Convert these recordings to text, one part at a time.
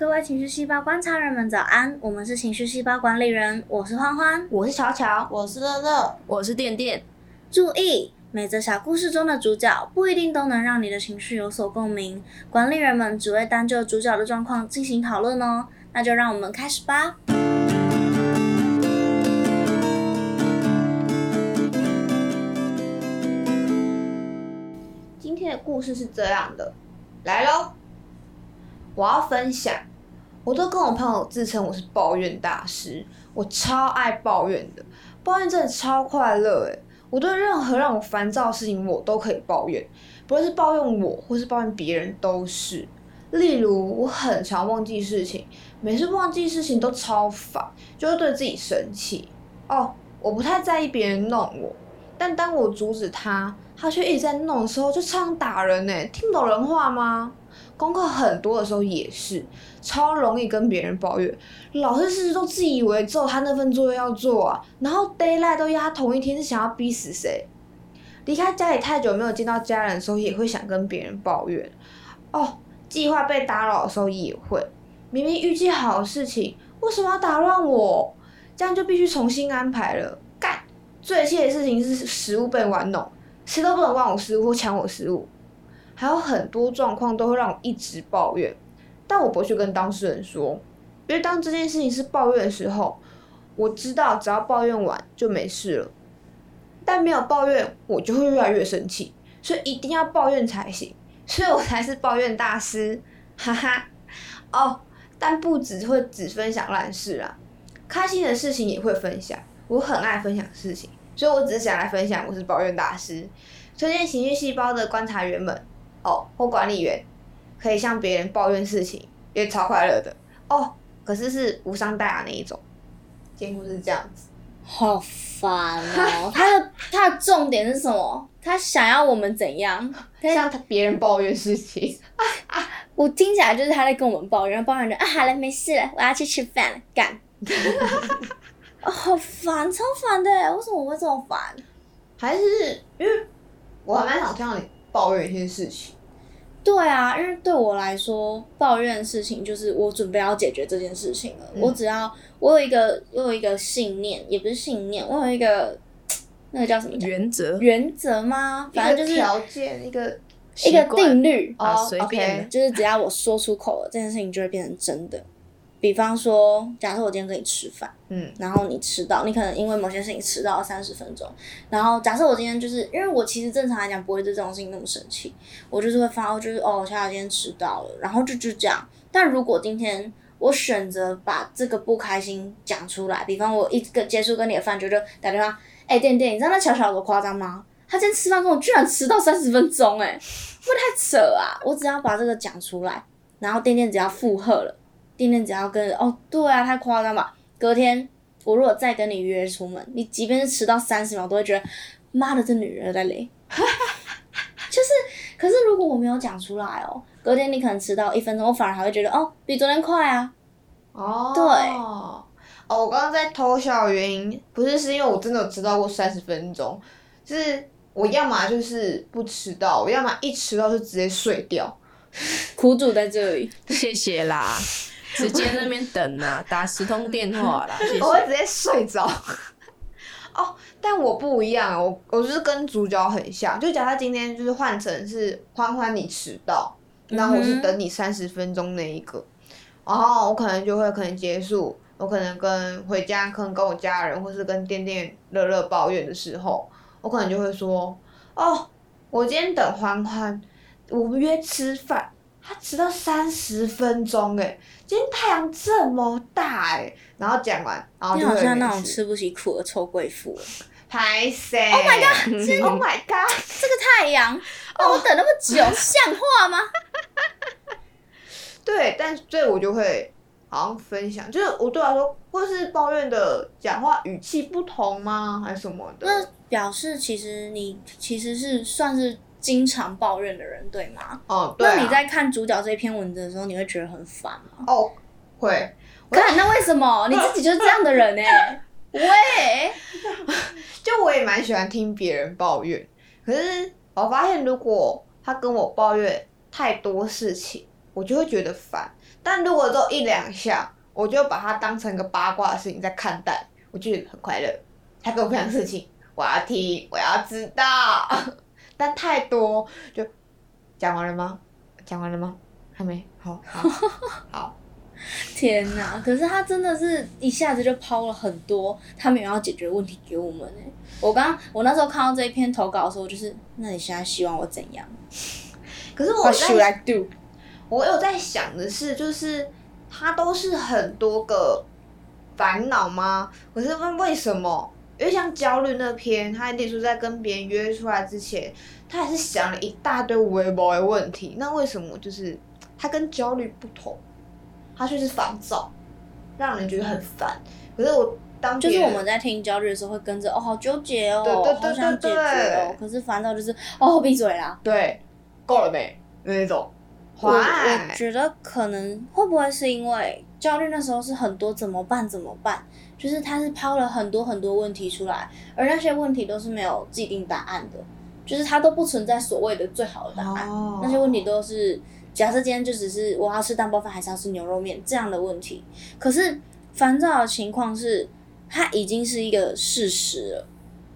各位情绪细胞观察人们，早安！我们是情绪细胞管理人，我是欢欢，我是巧巧，我是乐乐，我是电电。注意，每则小故事中的主角不一定都能让你的情绪有所共鸣，管理人们只会单就主角的状况进行讨论哦。那就让我们开始吧。今天的故事是这样的，来喽！我要分享，我都跟我朋友自称我是抱怨大师，我超爱抱怨的，抱怨真的超快乐诶。我对任何让我烦躁的事情，我都可以抱怨，不论是抱怨我或是抱怨别人都是。例如，我很常忘记事情，每次忘记事情都超烦，就会对自己生气。哦，我不太在意别人弄我，但当我阻止他，他却一直在弄的时候，就常打人呢。听不懂人话吗？功课很多的时候也是，超容易跟别人抱怨，老师是不是都自以为只有他那份作业要做啊？然后 d a y l i g h t 都压同一天，是想要逼死谁？离开家里太久没有见到家人的时候，也会想跟别人抱怨。哦。计划被打扰的时候也会，明明预计好的事情，为什么要打乱我？这样就必须重新安排了。干，最气的事情是食物被玩弄，谁都不能玩我食物或抢我食物。还有很多状况都会让我一直抱怨，但我不去跟当事人说，因为当这件事情是抱怨的时候，我知道只要抱怨完就没事了。但没有抱怨，我就会越来越生气，所以一定要抱怨才行。所以我才是抱怨大师，哈哈。哦，但不只会只分享烂事啊，开心的事情也会分享。我很爱分享事情，所以我只是想来分享我是抱怨大师。推荐情绪细胞的观察员们，哦，或管理员，可以向别人抱怨事情，也超快乐的哦。可是是无伤大雅那一种。几乎是这样子。好烦哦！他的他的重点是什么？他想要我们怎样？向他别人抱怨事情。我听起来就是他在跟我们抱怨，抱怨着啊，好了，没事了，我要去吃饭了，干。哦，好烦，超烦的！为什么我会这么烦？还是因为我还蛮想听到你抱怨一些事情。对啊，因为对我来说，抱怨的事情就是我准备要解决这件事情了。我只要我有一个，我有一个信念，也不是信念，我有一个 那个叫什么原则？原则吗？反正就是条件，一个一个定律啊，随便，就是只要我说出口了，这件事情就会变成真的。比方说，假设我今天跟你吃饭，嗯，然后你迟到，你可能因为某些事情迟到了三十分钟。然后假设我今天就是因为我其实正常来讲不会对这种事情那么生气，我就是会发，就是哦，小小今天迟到了，然后就就这样。但如果今天我选择把这个不开心讲出来，比方我一个结束跟你的饭局就打电话，哎，店店，你知道那巧巧多夸张吗？他今天吃饭跟我居然迟到三十分钟，哎，不太扯啊！我只要把这个讲出来，然后店店只要附和了。今天只要跟哦，对啊，太夸张吧。隔天我如果再跟你约出门，你即便是迟到三十秒，都会觉得妈的，这女人在累。就是，可是如果我没有讲出来哦，隔天你可能迟到一分钟，我反而还会觉得哦，比昨天快啊。哦。对。哦，我刚刚在偷笑的原因，不是是因为我真的有迟到过三十分钟，就是我要么就是不迟到，我要么一迟到就直接睡掉。苦主在这里，谢谢啦。直接那边等啊，打十通电话啦。我会直接睡着。哦，但我不一样，我我就是跟主角很像。就假设今天就是换成是欢欢你迟到，那我是等你三十分钟那一个，然后我可能就会可能结束，我可能跟回家，可能跟我家人，或是跟店店乐乐抱怨的时候，我可能就会说，哦，我今天等欢欢，我们约吃饭。他迟到三十分钟哎，今天太阳这么大哎，然后讲完，然后你好像那种吃不起苦的臭贵妇。拍谁？Oh my god！Oh my god！这个太阳，哦，我等那么久，像话吗？对，但所以我就会好像分享，就是我对他说，或是抱怨的讲话语气不同吗，还是什么的？那表示其实你其实是算是。经常抱怨的人，对吗？哦，对。那你在看主角这篇文字的时候，你会觉得很烦吗？哦，会。看，那为什么 你自己就是这样的人呢？喂，就我也蛮喜欢听别人抱怨，可是我发现，如果他跟我抱怨太多事情，我就会觉得烦。但如果只有一两下，我就把它当成一个八卦的事情在看待，我觉得很快乐。他跟我分享事情，我要听，我要知道。但太多就讲完了吗？讲完了吗？还没。好，好，好。天哪！可是他真的是一下子就抛了很多他们要解决问题给我们哎。我刚我那时候看到这一篇投稿的时候，就是那你现在希望我怎样？可是我在，我有在想的是，就是他都是很多个烦恼吗？可是问为什么？因为像焦虑那篇，他例如在跟别人约出来之前，他还是想了一大堆微博的问题。那为什么就是他跟焦虑不同？他却是烦躁，让人觉得很烦。可是我当就是我们在听焦虑的时候，会跟着哦，好纠结哦，好想解决哦。可是烦躁就是哦，闭嘴啦。对，够了没？那种。我我觉得可能会不会是因为焦虑那时候是很多怎么办怎么办？就是他是抛了很多很多问题出来，而那些问题都是没有既定答案的，就是它都不存在所谓的最好的答案。那些问题都是假设今天就只是我要吃蛋包饭还是要吃牛肉面这样的问题。可是烦躁的情况是，它已经是一个事实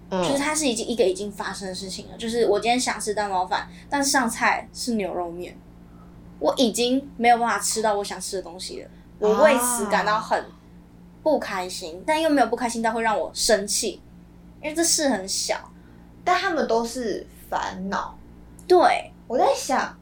了，就是它是已经一个已经发生的事情了。就是我今天想吃蛋包饭，但上菜是牛肉面，我已经没有办法吃到我想吃的东西了，我为此感到很。不开心，但又没有不开心到会让我生气，因为这事很小，但他们都是烦恼。对，我在想，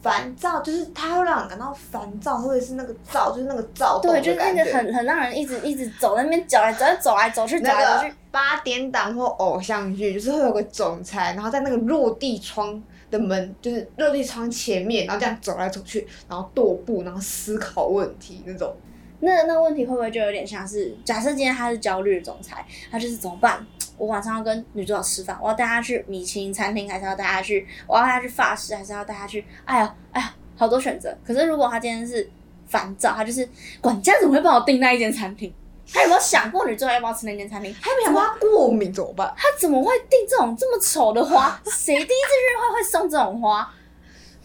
烦躁就是它会让人感到烦躁，或者是那个躁，就是那个躁动对，就是那个很很让人一直一直走那边走来走来走来走去走来走去。八点档或偶像剧就是会有个总裁，然后在那个落地窗的门，就是落地窗前面，然后这样走来走去，然后踱步，然后思考问题那种。那那问题会不会就有点像是，假设今天他是焦虑的总裁，他就是怎么办？我晚上要跟女主角吃饭，我要带她去米其林餐厅，还是要带她去？我要带她去法式，还是要带她去？哎呀，哎呀，好多选择。可是如果他今天是烦躁，他就是管家怎么会帮我订那一间餐厅？他有没有想过你最后要不要吃那间餐厅？他有没有想过他过敏怎么办？他怎么会订这种这么丑的花？谁第一次约会会送这种花？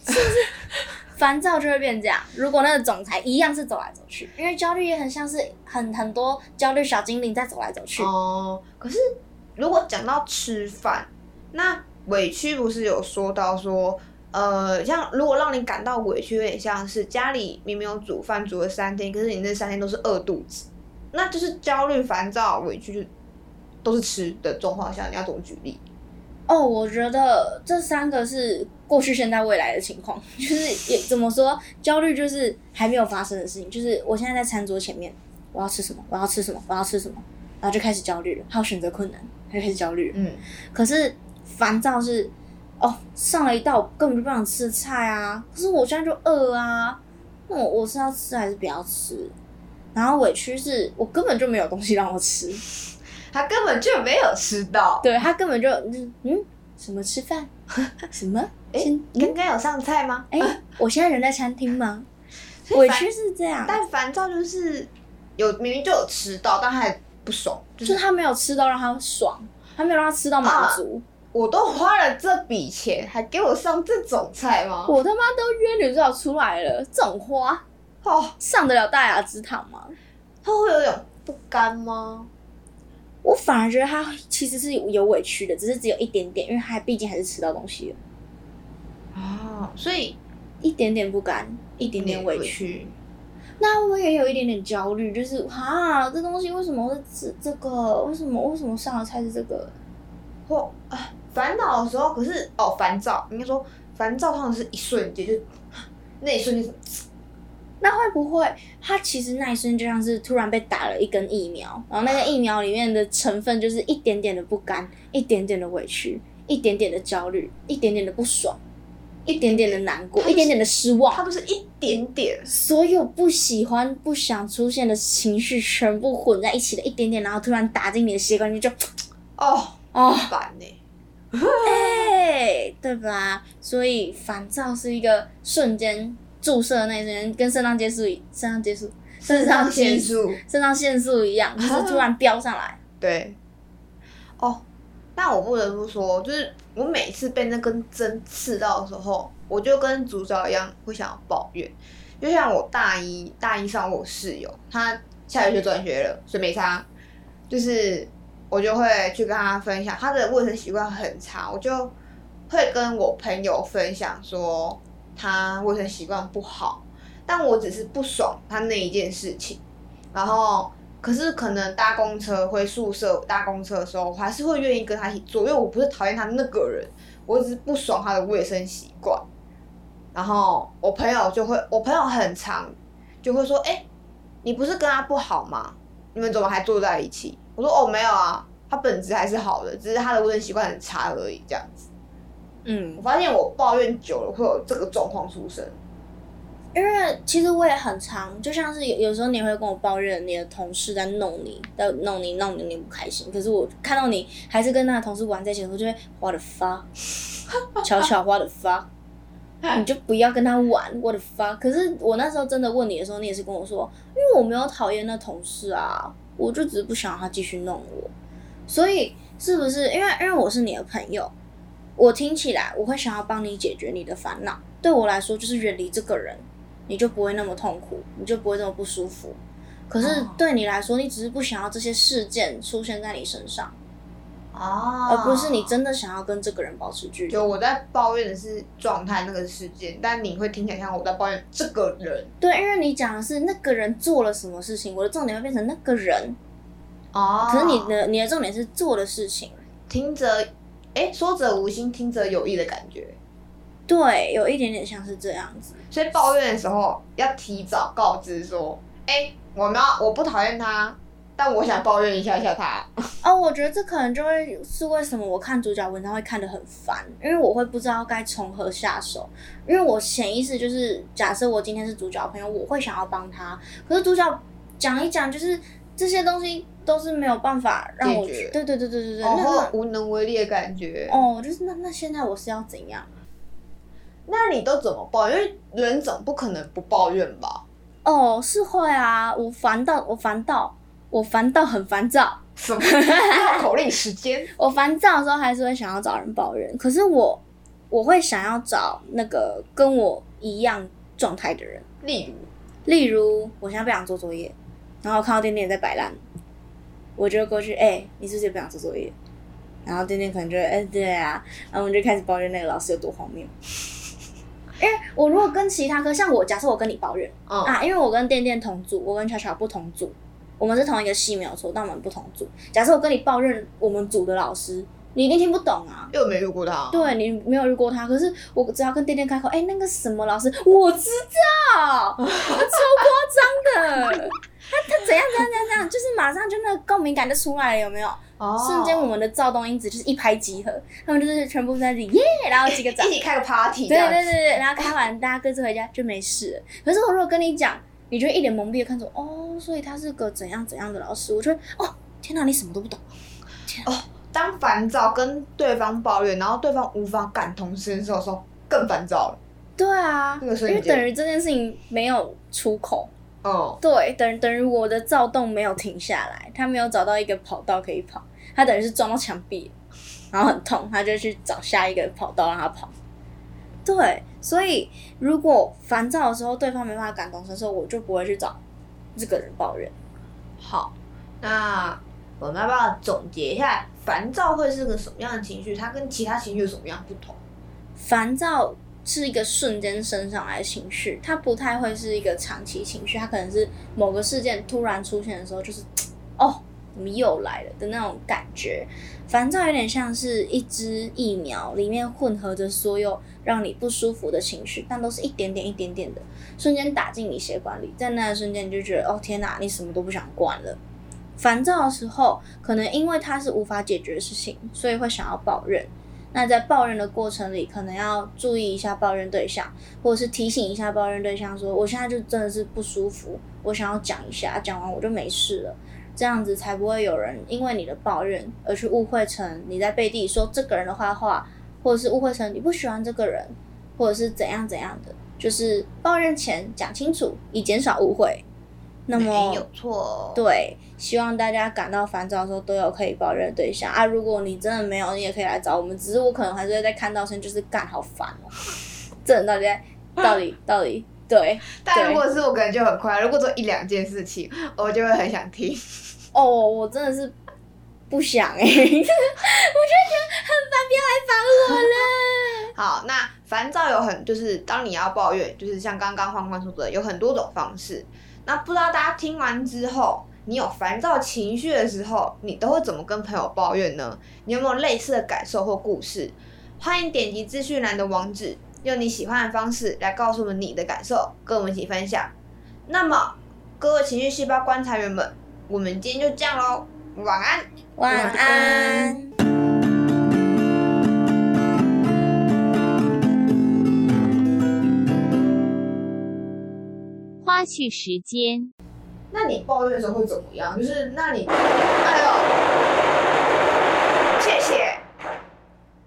是不是？烦躁就会变这样。如果那个总裁一样是走来走去，因为焦虑也很像是很很多焦虑小精灵在走来走去。哦，可是如果讲到吃饭，那委屈不是有说到说，呃，像如果让你感到委屈，有点像是家里明明有煮饭煮了三天，可是你那三天都是饿肚子，那就是焦虑、烦躁、委屈，就都是吃的状况下，你要怎么举例？哦，我觉得这三个是过去、现在、未来的情况，就是也怎么说，焦虑就是还没有发生的事情，就是我现在在餐桌前面，我要吃什么，我要吃什么，我要吃什么，然后就开始焦虑了，还有选择困难，就开始焦虑。嗯，可是烦躁是，哦，上了一道根本就不想吃菜啊，可是我现在就饿啊，那我我是要吃还是不要吃？然后委屈是我根本就没有东西让我吃。他根本就没有吃到，对他根本就嗯，什么吃饭？什么？哎，刚刚有上菜吗？哎，我现在人在餐厅吗？委屈是这样，但烦躁就是有明明就有吃到，但他还不爽，就是他没有吃到让他爽，他没有让他吃到满足。我都花了这笔钱，还给我上这种菜吗？我他妈都约女主角出来了，这种花哦，上得了大雅之堂吗？他会有点不甘吗？我反而觉得他其实是有委屈的，只是只有一点点，因为他毕竟还是吃到东西了。哦，所以一点点不甘，一点点委屈。那我也有一点点焦虑，就是哈，这东西为什么是这这个？为什么为什么上的菜是这个？或啊，烦恼的时候，可是哦，烦躁应该说烦躁，通常是一瞬间，就那一瞬间。那会不会，他其实那一瞬间就像是突然被打了一根疫苗，然后那个疫苗里面的成分就是一点点的不甘，一点点的委屈，一点点的焦虑，一点点的不爽，一点点的难过，一点点的失望。他不是一点点，所有不喜欢、不想出现的情绪全部混在一起的一点点，然后突然打进你的血管，你就哦哦烦呢，哎，对吧？所以烦躁是一个瞬间。注射那些跟肾上腺素、肾上腺素、肾上腺素、肾上腺素一样，就是突然飙上来。对。哦，但我不得不说，就是我每次被那根针刺到的时候，我就跟主角一样会想要抱怨，就像我大一大一上我室友，他下学期转学了，所以没差。就是我就会去跟他分享，他的卫生习惯很差，我就会跟我朋友分享说他卫生习惯不好，但我只是不爽他那一件事情。然后，可是可能搭公车回宿舍搭公车的时候，我还是会愿意跟他一起坐，因为我不是讨厌他那个人，我只是不爽他的卫生习惯。然后我朋友就会，我朋友很常就会说：“哎，你不是跟他不好吗？你们怎么还坐在一起？”我说：“哦，没有啊，他本质还是好的，只是他的卫生习惯很差而已。”这样子。嗯，我发现我抱怨久了会有这个状况出生。因为其实我也很常，就像是有有时候你会跟我抱怨你的同事在弄你，在弄你弄你你不开心。可是我看到你还是跟那个同事玩在一起的时候，就会 what the fuck，悄悄 what the fuck。你就不要跟他玩，我的发。可是我那时候真的问你的时候，你也是跟我说，因为我没有讨厌那同事啊，我就只是不想让他继续弄我。所以是不是因为因为我是你的朋友，我听起来我会想要帮你解决你的烦恼。对我来说，就是远离这个人，你就不会那么痛苦，你就不会那么不舒服。可是对你来说，你只是不想要这些事件出现在你身上。哦，而不是你真的想要跟这个人保持距离。就我在抱怨的是状态那个事件，但你会听起来像我在抱怨这个人。对，因为你讲的是那个人做了什么事情，我的重点会变成那个人。哦。可是你的你的重点是做的事情。听着，哎，说者无心，听者有意的感觉。对，有一点点像是这样子。所以抱怨的时候要提早告知说，哎，我们要我不讨厌他。但我想抱怨一下一下他 哦，我觉得这可能就会是为什么我看主角文章会看得很烦，因为我会不知道该从何下手，因为我潜意识就是假设我今天是主角朋友，我会想要帮他，可是主角讲一讲，就是这些东西都是没有办法让我对对对对对对，然后无能为力的感觉哦，就是那那现在我是要怎样？那你都怎么抱怨？因为人总不可能不抱怨吧？哦，是会啊，我烦到我烦到。我烦到很烦躁，什么口令时间？我烦躁的时候还是会想要找人抱怨，可是我我会想要找那个跟我一样状态的人，例如，例如我现在不想做作业，然后看到店店在摆烂，我就过去，哎，你是不是也不想做作业？然后店店可能就会，哎，对啊，然后我们就开始抱怨那个老师有多荒谬。因为我如果跟其他科，像我假设我跟你抱怨，啊，因为我跟店店同组，我跟巧巧不同组。我们是同一个系没有错，但我们不同组。假设我跟你抱怨我们组的老师，你一定听不懂啊。又没遇过他。对你没有遇过他，可是我只要跟店店开口，哎，那个什么老师，我知道，他 超夸张的，他他怎样怎样怎样，就是马上就那个共鸣感就出来了，有没有？哦。瞬间我们的躁动因子就是一拍即合，他们就是全部在这里耶，然后几个 一起开个 party。对对对对，然后开完大家各自回家就没事。可是我如果跟你讲。你就一脸懵逼的看着，哦，所以他是个怎样怎样的老师？我觉得，哦，天哪，你什么都不懂。哦，当烦躁跟对方抱怨，然后对方无法感同身受的时候，更烦躁了。对啊，因为等于这件事情没有出口。哦。对，等等于我的躁动没有停下来，他没有找到一个跑道可以跑，他等于是撞到墙壁，然后很痛，他就去找下一个跑道让他跑。对，所以如果烦躁的时候，对方没办法感同身受，我就不会去找这个人抱怨。好，那我们要不要总结一下，烦躁会是个什么样的情绪？它跟其他情绪有什么样不同？烦躁是一个瞬间升上来的情绪，它不太会是一个长期情绪，它可能是某个事件突然出现的时候，就是哦。怎么又来了的那种感觉？烦躁有点像是一支疫苗，里面混合着所有让你不舒服的情绪，但都是一点点、一点点的，瞬间打进你血管里，在那一瞬间你就觉得，哦天哪，你什么都不想管了。烦躁的时候，可能因为它是无法解决的事情，所以会想要抱怨。那在抱怨的过程里，可能要注意一下抱怨对象，或者是提醒一下抱怨对象，说我现在就真的是不舒服，我想要讲一下，讲完我就没事了。这样子才不会有人因为你的抱怨而去误会成你在背地说这个人的坏话，或者是误会成你不喜欢这个人，或者是怎样怎样的。就是抱怨前讲清楚，以减少误会。那么有错。对，希望大家感到烦躁的时候都有可以抱怨的对象啊。如果你真的没有，你也可以来找我们。只是我可能还是会在看到声就是干好烦哦。这人到底在到底到底对，但如果是我，可能就很快。如果做一两件事情，我就会很想听。哦，我真的是不想哎，我就觉得很烦，不要来烦我了。好，那烦躁有很，就是当你要抱怨，就是像刚刚欢欢说的，有很多种方式。那不知道大家听完之后，你有烦躁情绪的时候，你都会怎么跟朋友抱怨呢？你有没有类似的感受或故事？欢迎点击资讯栏的网址。用你喜欢的方式来告诉我们你的感受，跟我们一起分享。那么，各位情绪细胞观察员们，我们今天就这样喽，晚安，晚安。花絮时间。那你抱怨的时候会怎么样？就是，那你，哎呦，谢谢。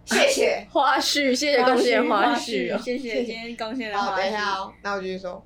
谢谢花絮，谢谢贡献花絮，谢谢今天贡献的花絮。好，等一下哦，那我继续说。